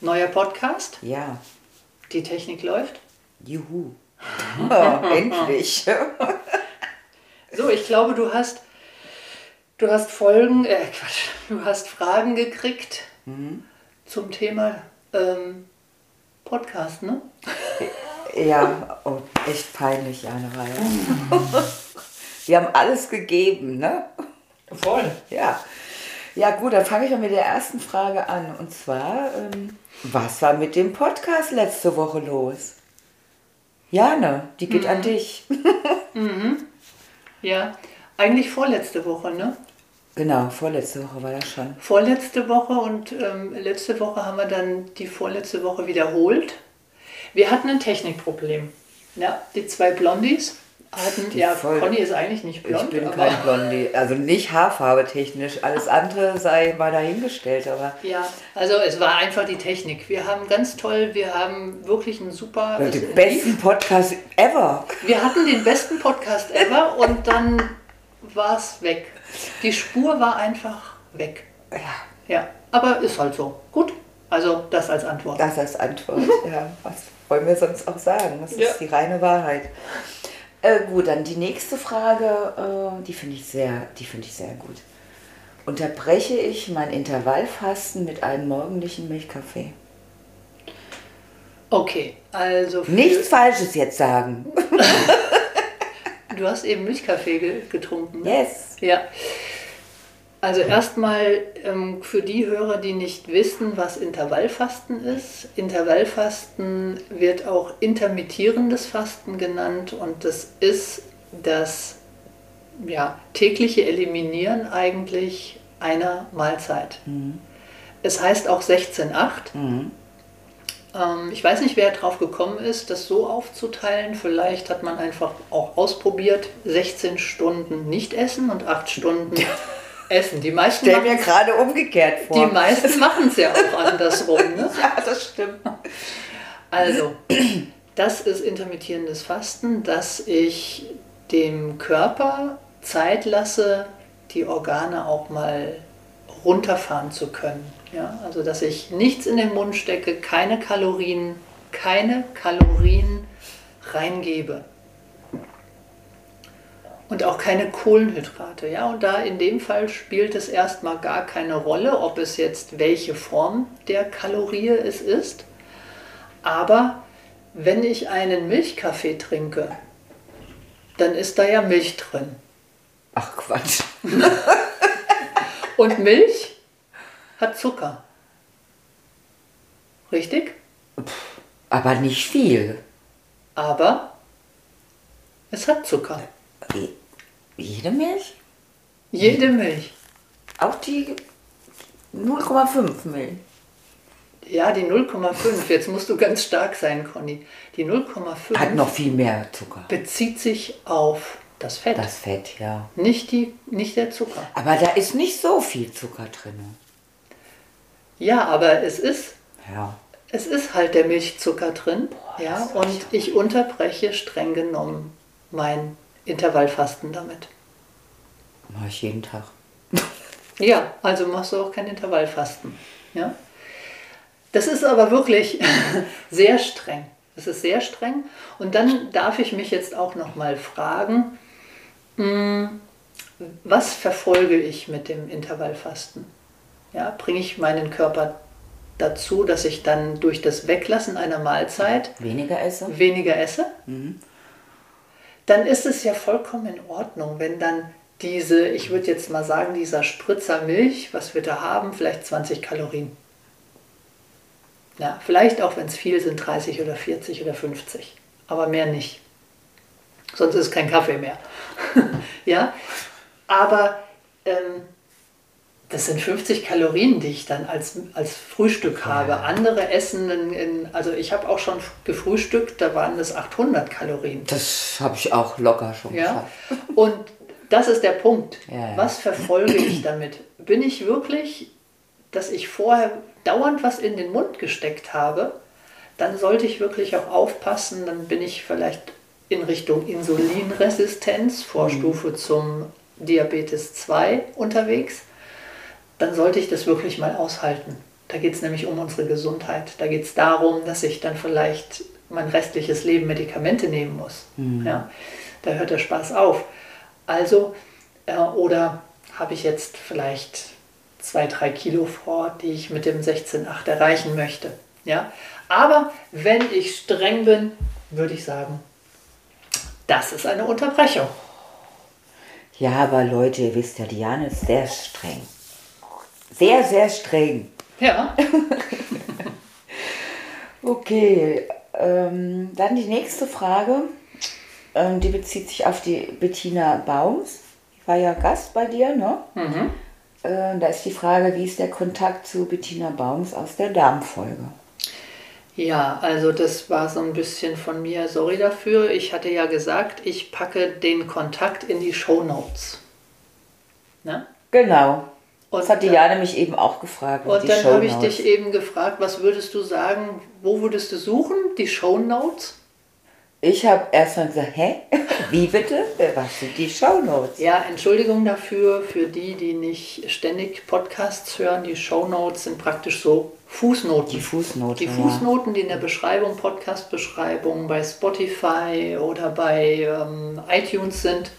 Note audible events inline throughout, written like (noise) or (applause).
Neuer Podcast. Ja. Die Technik läuft. Juhu. Oh, (laughs) (laughs) endlich. So, ich glaube, du hast, du hast Folgen, äh, Quatsch, du hast Fragen gekriegt zum Thema ähm, Podcast, ne? Ja, oh, echt peinlich, eine Reihe. (laughs) Wir haben alles gegeben, ne? Voll. Ja. Ja, gut, dann fange ich mal mit der ersten Frage an. Und zwar, ähm, was war mit dem Podcast letzte Woche los? Jane, die geht an dich. (laughs) Ja, eigentlich vorletzte Woche, ne? Genau, vorletzte Woche war das schon. Vorletzte Woche und ähm, letzte Woche haben wir dann die vorletzte Woche wiederholt. Wir hatten ein Technikproblem. Ja, die zwei Blondies hatten, ja, voll- Conny ist eigentlich nicht blond, ich bin kein Blondie, also nicht Haarfarbe technisch. Alles andere sei mal dahingestellt, aber Ja, also es war einfach die Technik. Wir haben ganz toll, wir haben wirklich einen super. den es besten Podcast ever. Wir hatten den besten Podcast ever und dann war es weg. Die Spur war einfach weg. Ja, Ja, aber ist halt so. Gut, also das als Antwort. das als Antwort. Ja, was wollen wir sonst auch sagen? Das Ja. ist die reine Wahrheit. Äh, gut, dann die nächste Frage, äh, die finde ich sehr, die finde ich sehr gut. Unterbreche ich mein Intervallfasten mit einem morgendlichen Milchkaffee? Okay, also Nichts Falsches jetzt sagen. (laughs) du hast eben Milchkaffee ge getrunken. Ne? Yes. Ja. Also erstmal ähm, für die Hörer, die nicht wissen, was Intervallfasten ist. Intervallfasten wird auch intermittierendes Fasten genannt und das ist das ja, tägliche Eliminieren eigentlich einer Mahlzeit. Es heißt auch 16-8. Mhm. Ähm, ich weiß nicht, wer drauf gekommen ist, das so aufzuteilen. Vielleicht hat man einfach auch ausprobiert, 16 Stunden nicht essen und 8 Stunden (laughs) essen. Die meisten Stell mir gerade umgekehrt vor. die meisten machen es ja auch andersrum. Ne? (laughs) ja, das stimmt. Also, das ist intermittierendes Fasten, dass ich dem Körper Zeit lasse, die Organe auch mal runterfahren zu können. Ja? Also, dass ich nichts in den Mund stecke, keine Kalorien, keine Kalorien reingebe. Und auch keine Kohlenhydrate. Ja? Und da in dem Fall spielt es erstmal gar keine Rolle, ob es jetzt welche Form der Kalorie es ist. Aber wenn ich einen Milchkaffee trinke, dann ist da ja Milch drin. Ach Quatsch. (laughs) Und Milch hat Zucker. Richtig? Aber nicht viel. Aber es hat Zucker. Je- Jede Milch? Jede Milch. Auch die 0,5 Milch. Ja, die 0,5. Jetzt musst du ganz stark sein, Conny. Die 0,5 Hat noch viel mehr Zucker. bezieht sich auf das Fett, Das Fett, ja. nicht, die, nicht der Zucker. Aber da ist nicht so viel Zucker drin. Ja, aber es ist Ja. Es ist halt der Milchzucker drin, ja, das und ich unterbreche streng genommen mein Intervallfasten damit. Mache ich jeden Tag. (laughs) Ja, also machst du auch kein Intervallfasten, ja. Das ist aber wirklich (laughs) sehr streng. Das ist sehr streng. Und dann darf ich mich jetzt auch noch mal fragen, mh, was verfolge ich mit dem Intervallfasten? Ja, bringe ich meinen Körper dazu, dass ich dann durch das Weglassen einer Mahlzeit Weniger esse? weniger esse? Dann ist es ja vollkommen in Ordnung, wenn dann diese, ich würde jetzt mal sagen, dieser Spritzer Milch, was wir da haben, vielleicht 20 Kalorien. Ja, vielleicht auch, wenn es viel sind, 30 oder 40 oder 50, aber mehr nicht. Sonst ist kein Kaffee mehr. (laughs) ja, aber ähm, das sind 50 Kalorien, die ich dann als, als Frühstück habe. Ja. Andere essen, in, in, also ich habe auch schon gefrühstückt, da waren das 800 Kalorien. Das habe ich auch locker schon ja? geschafft. Und das ist der Punkt. Ja, ja. Was verfolge ich damit? Bin ich wirklich, dass ich vorher dauernd was in den Mund gesteckt habe? Dann sollte ich wirklich auch aufpassen, dann bin ich vielleicht in Richtung Insulinresistenz, Vorstufe mhm. zum Diabetes 2 unterwegs dann sollte ich das wirklich mal aushalten. Da geht es nämlich um unsere Gesundheit. Da geht es darum, dass ich dann vielleicht mein restliches Leben Medikamente nehmen muss. Mhm. Ja, da hört der Spaß auf. Also, äh, oder habe ich jetzt vielleicht zwei, drei Kilo vor, die ich mit dem 16,8 erreichen möchte. Ja? Aber wenn ich streng bin, würde ich sagen, das ist eine Unterbrechung. Ja, aber Leute, ihr wisst ja, Diane ist sehr streng. Sehr, sehr streng. Ja. (laughs) okay, ähm, dann die nächste Frage. Ähm, die bezieht sich auf die Bettina Baums. Ich war ja Gast bei dir, ne? Mhm. Äh, da ist die Frage, wie ist der Kontakt zu Bettina Baums aus der Darmfolge? Ja, also das war so ein bisschen von mir, sorry dafür. Ich hatte ja gesagt, ich packe den Kontakt in die Show Notes. Ne? Genau. Und das hat die Jane mich eben auch gefragt. Und dann habe ich dich eben gefragt, was würdest du sagen, wo würdest du suchen? Die Show Notes? Ich habe erst mal gesagt, hä? (laughs) Wie bitte? Was sind die Show Notes? Ja, Entschuldigung dafür, für die, die nicht ständig Podcasts hören. Die Show Notes sind praktisch so Fußnoten. Die Fußnoten. Die Fußnoten, die in der Beschreibung, Podcast-Beschreibung bei Spotify oder bei ähm, iTunes sind.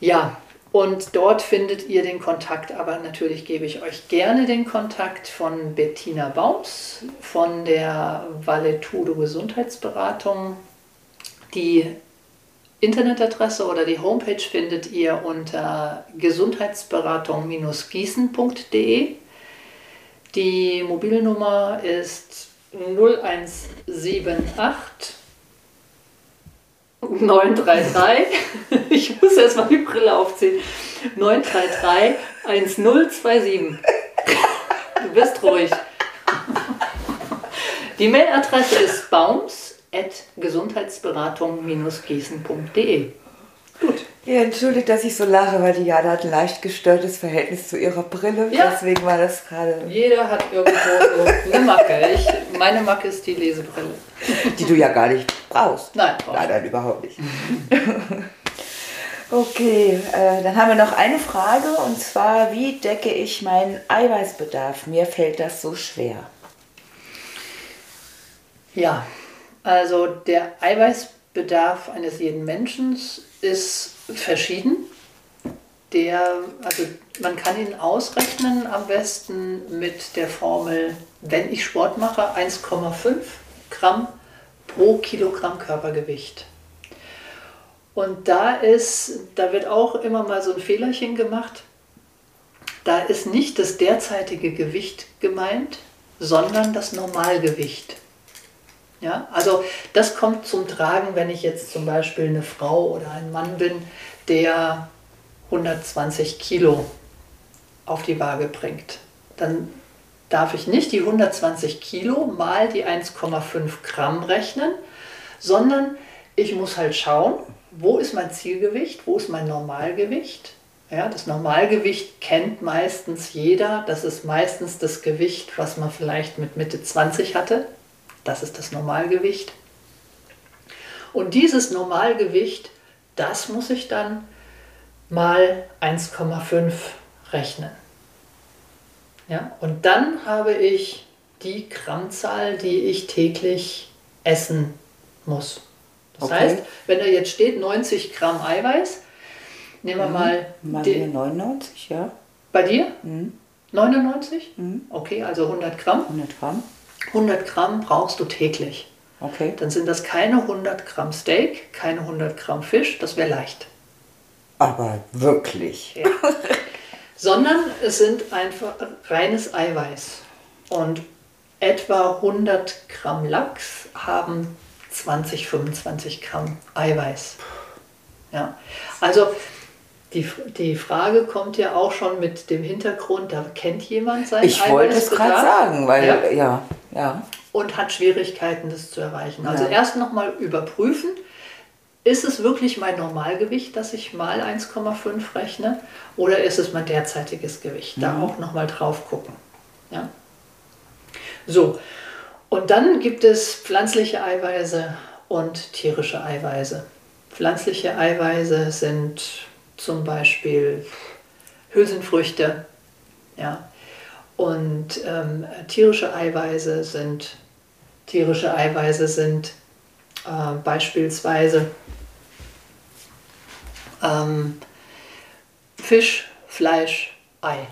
Ja, und dort findet ihr den Kontakt, aber natürlich gebe ich euch gerne den Kontakt von Bettina Baums von der Valetudo Gesundheitsberatung. Die Internetadresse oder die Homepage findet ihr unter gesundheitsberatung-gießen.de. Die Mobilnummer ist 0178 933, (laughs) ich muss erst mal die Brille aufziehen. 933 1027. Du bist ruhig. Die Mailadresse ist baums.gesundheitsberatung-gießen.de. Gut. Ja, entschuldigt, dass ich so lache, weil die Jana hat ein leicht gestörtes Verhältnis zu ihrer Brille. Ja. Deswegen war das gerade. Jeder hat irgendwo so eine Macke. Ich, meine Macke ist die Lesebrille. Die du ja gar nicht brauchst. Nein, brauchst Nein, nein, überhaupt nicht. (laughs) okay, äh, dann haben wir noch eine Frage und zwar: Wie decke ich meinen Eiweißbedarf? Mir fällt das so schwer. Ja, also der Eiweißbedarf eines jeden Menschen ist verschieden. Der, also man kann ihn ausrechnen am besten mit der Formel, wenn ich Sport mache, 1,5 Gramm pro Kilogramm Körpergewicht. Und da ist, da wird auch immer mal so ein Fehlerchen gemacht. Da ist nicht das derzeitige Gewicht gemeint, sondern das Normalgewicht. Ja, also das kommt zum Tragen, wenn ich jetzt zum Beispiel eine Frau oder ein Mann bin, der 120 Kilo auf die Waage bringt. Dann darf ich nicht die 120 Kilo mal die 1,5 Gramm rechnen, sondern ich muss halt schauen, wo ist mein Zielgewicht, wo ist mein Normalgewicht. Ja, das Normalgewicht kennt meistens jeder. Das ist meistens das Gewicht, was man vielleicht mit Mitte 20 hatte. Das ist das Normalgewicht. Und dieses Normalgewicht, das muss ich dann mal 1,5 rechnen. Ja, und dann habe ich die Grammzahl, die ich täglich essen muss. Das okay. heißt, wenn da jetzt steht 90 Gramm Eiweiß, nehmen wir mhm. mal. Bei mir 99, ja. Bei dir? Mhm. 99? Mhm. Okay, also 100 Gramm. 100 Gramm. 100 Gramm brauchst du täglich. Okay. Dann sind das keine 100 Gramm Steak, keine 100 Gramm Fisch, das wäre leicht. Aber wirklich. Ja. Sondern es sind einfach reines Eiweiß. Und etwa 100 Gramm Lachs haben 20, 25 Gramm Eiweiß. Ja. Also die, die Frage kommt ja auch schon mit dem Hintergrund, da kennt jemand sein Ich wollte es gerade sagen, weil, Ja. ja, ja. und hat Schwierigkeiten, das zu erreichen. Also Ja. erst nochmal überprüfen, ist es wirklich mein Normalgewicht, dass ich mal 1,5 rechne, oder ist es mein derzeitiges Gewicht? Da auch nochmal drauf gucken. Ja? So, und dann gibt es pflanzliche Eiweiße und tierische Eiweiße. Pflanzliche Eiweiße sind zum Beispiel Hülsenfrüchte, ja, und ähm, tierische Eiweiße sind tierische Eiweiße sind äh, beispielsweise ähm, Fisch, Fleisch, Ei.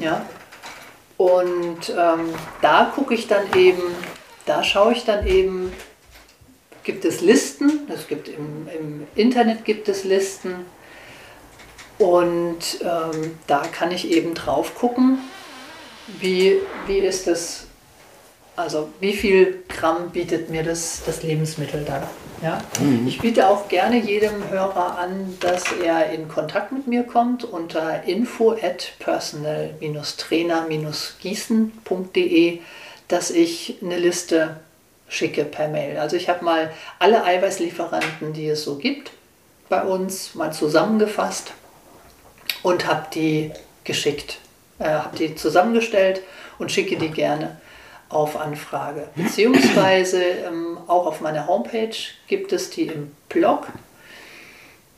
Ja? Und ähm, da gucke ich dann eben, da schaue ich dann eben, gibt es Listen, es gibt im, im Internet gibt es Listen und ähm, da kann ich eben drauf gucken, wie, wie ist das, also wie viel Gramm bietet mir das, das Lebensmittel dann? Ja? Ich biete auch gerne jedem Hörer an, dass er in Kontakt mit mir kommt unter info at personal-trainer-gießen.de, dass ich eine Liste schicke per Mail. Also ich habe mal alle Eiweißlieferanten, die es so gibt, bei uns mal zusammengefasst und habe die geschickt, äh, habe die zusammengestellt und schicke die gerne auf Anfrage. Beziehungsweise ähm, auch auf meiner Homepage gibt es die im Blog.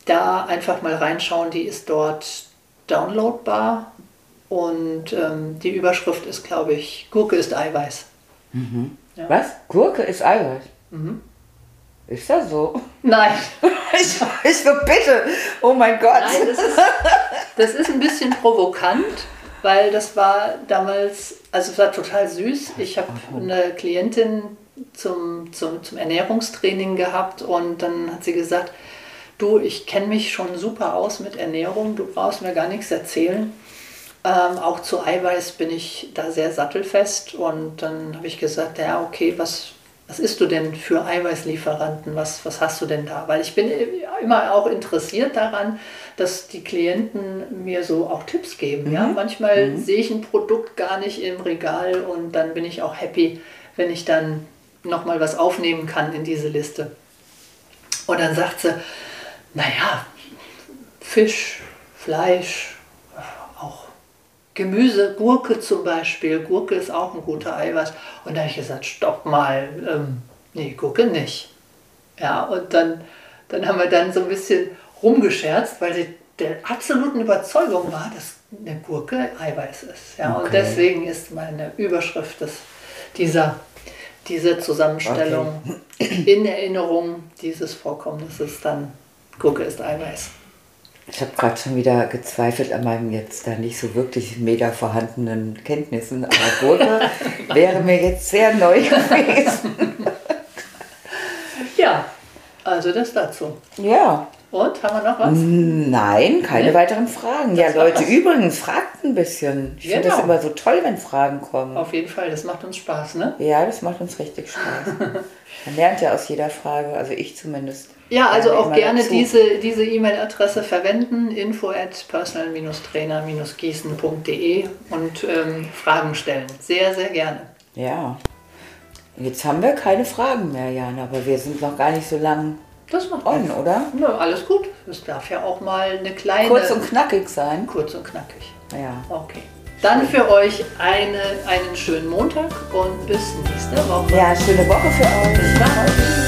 Da einfach mal reinschauen, die ist dort downloadbar und ähm, die Überschrift ist, glaube ich, Gurke ist Eiweiß. Ja. Was? Gurke ist Eiweiß? Mhm. Ist das so? Nein, (laughs) Ich, ich so, bitte. Oh mein Gott. Nein, das ist, das ist ein bisschen provokant, weil das war damals, also es war total süß. Ich habe eine Klientin zum, zum, zum Ernährungstraining gehabt und dann hat sie gesagt, du, ich kenne mich schon super aus mit Ernährung, du brauchst mir gar nichts erzählen. Ähm, auch zu Eiweiß bin ich da sehr sattelfest und dann habe ich gesagt, ja, okay, was, was isst du denn für Eiweißlieferanten? Was, was hast du denn da? Weil ich bin immer auch interessiert daran, dass die Klienten mir so auch Tipps geben. Ja? Manchmal sehe ich ein Produkt gar nicht im Regal und dann bin ich auch happy, wenn ich dann nochmal was aufnehmen kann in diese Liste. Und dann sagt sie, naja, Fisch, Fleisch, Gemüse, Gurke zum Beispiel. Gurke ist auch ein guter Eiweiß. Und da habe ich gesagt, stopp mal, ähm, nee, Gurke nicht. Ja, und dann, dann haben wir dann so ein bisschen rumgescherzt, weil sie der absoluten Überzeugung war, dass eine Gurke Eiweiß ist. Ja, und Okay. deswegen ist meine Überschrift des, dieser, dieser Zusammenstellung in Erinnerung dieses Vorkommnisses dann Gurke ist Eiweiß. Ich habe gerade schon wieder gezweifelt an meinen jetzt da nicht so wirklich mega vorhandenen Kenntnissen, aber Gurke (laughs) wäre mir jetzt sehr neu (laughs) gewesen. Ja, also das dazu. Ja. Und haben wir noch was? Nein, keine Nee? weiteren Fragen. Ja, Das war Leute, übrigens, fragt ein bisschen. Ich finde das Genau. immer so toll, wenn Fragen kommen. Auf jeden Fall, das macht uns Spaß, ne? Ja, das macht uns richtig Spaß. (laughs) Man lernt ja aus jeder Frage, also ich zumindest. Ja, also auch gerne dazu. diese diese E-Mail-Adresse verwenden, info at personal-trainer-gießen.de und ähm, Fragen stellen. Sehr, sehr gerne. Ja. Jetzt haben wir keine Fragen mehr, Jan, aber wir sind noch gar nicht so lang Das macht on, oder? Nö, alles gut. Es darf ja auch mal eine kleine... Kurz und knackig sein. kurz und knackig. Ja. Okay. Dann für euch eine, einen schönen Montag und bis nächste Woche. Ja, schöne Woche für euch. Bis dann.